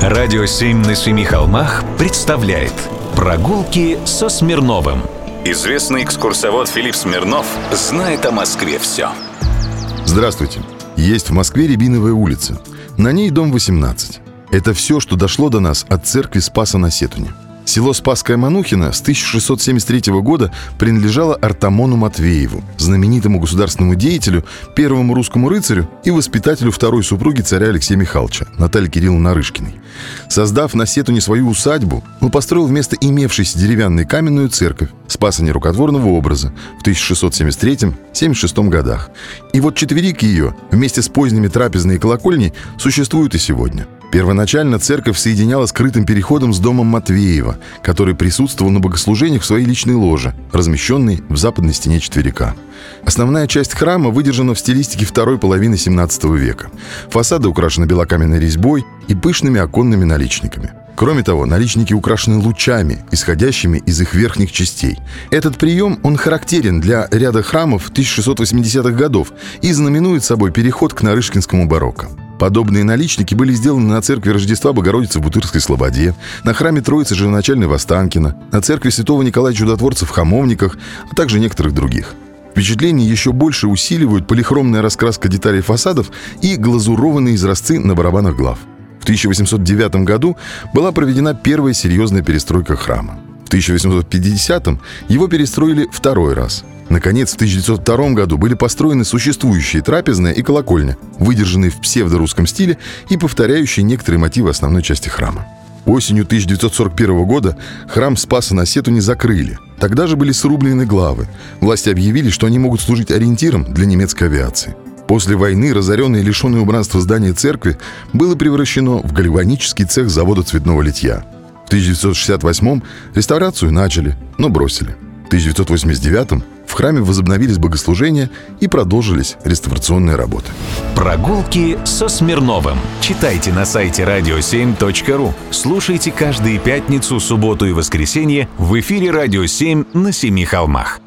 Радио «Семь на семи холмах» представляет Прогулки со Смирновым Известный экскурсовод Филипп Смирнов знает о Москве все Здравствуйте! Есть в Москве Рябиновая улица. На ней дом 18. Это все, что дошло до нас от церкви Спаса на Сетуне – Село Спасское Манухино с 1673 года принадлежало Артамону Матвееву, знаменитому государственному деятелю, первому русскому рыцарю и воспитателю второй супруги царя Алексея Михайловича, Натальи Кирилловны Нарышкиной. Создав на Сетуне свою усадьбу, он построил вместо имевшейся деревянной каменную церковь Спаса нерукотворного образа в 1673-76 годах. И вот четверик ее вместе с поздними трапезной и колокольней существуют и сегодня – Первоначально церковь соединяла скрытым переходом с домом Матвеева, который присутствовал на богослужениях в своей личной ложе, размещенной в западной стене четверика. Основная часть храма выдержана в стилистике второй половины 17 века. Фасады украшены белокаменной резьбой и пышными оконными наличниками. Кроме того, наличники украшены лучами, исходящими из их верхних частей. Этот прием, он характерен для ряда храмов 1680-х годов и знаменует собой переход к нарышкинскому барокко. Подобные наличники были сделаны на церкви Рождества Богородицы в Бутырской Слободе, на храме Троицы Живоначальной в Останкино, на церкви Святого Николая Чудотворца в Хамовниках, а также некоторых других. Впечатление еще больше усиливают полихромная раскраска деталей фасадов и глазурованные изразцы на барабанах глав. В 1809 году была проведена первая серьезная перестройка храма. В 1850-м его перестроили второй раз – Наконец, в 1902 году были построены существующие трапезная и колокольня, выдержанные в псевдорусском стиле и повторяющие некоторые мотивы основной части храма. Осенью 1941 года храм Спаса на Сету не закрыли. Тогда же были срублены главы. Власти объявили, что они могут служить ориентиром для немецкой авиации. После войны разоренное и лишенное убранства здание церкви было превращено в гальванический цех завода цветного литья. В 1968 реставрацию начали, но бросили. В 1989 в храме возобновились богослужения и продолжились реставрационные работы. Прогулки со Смирновым. Читайте на сайте radio7.ru. Слушайте каждые пятницу, субботу и воскресенье в эфире «Радио 7» на Семи холмах.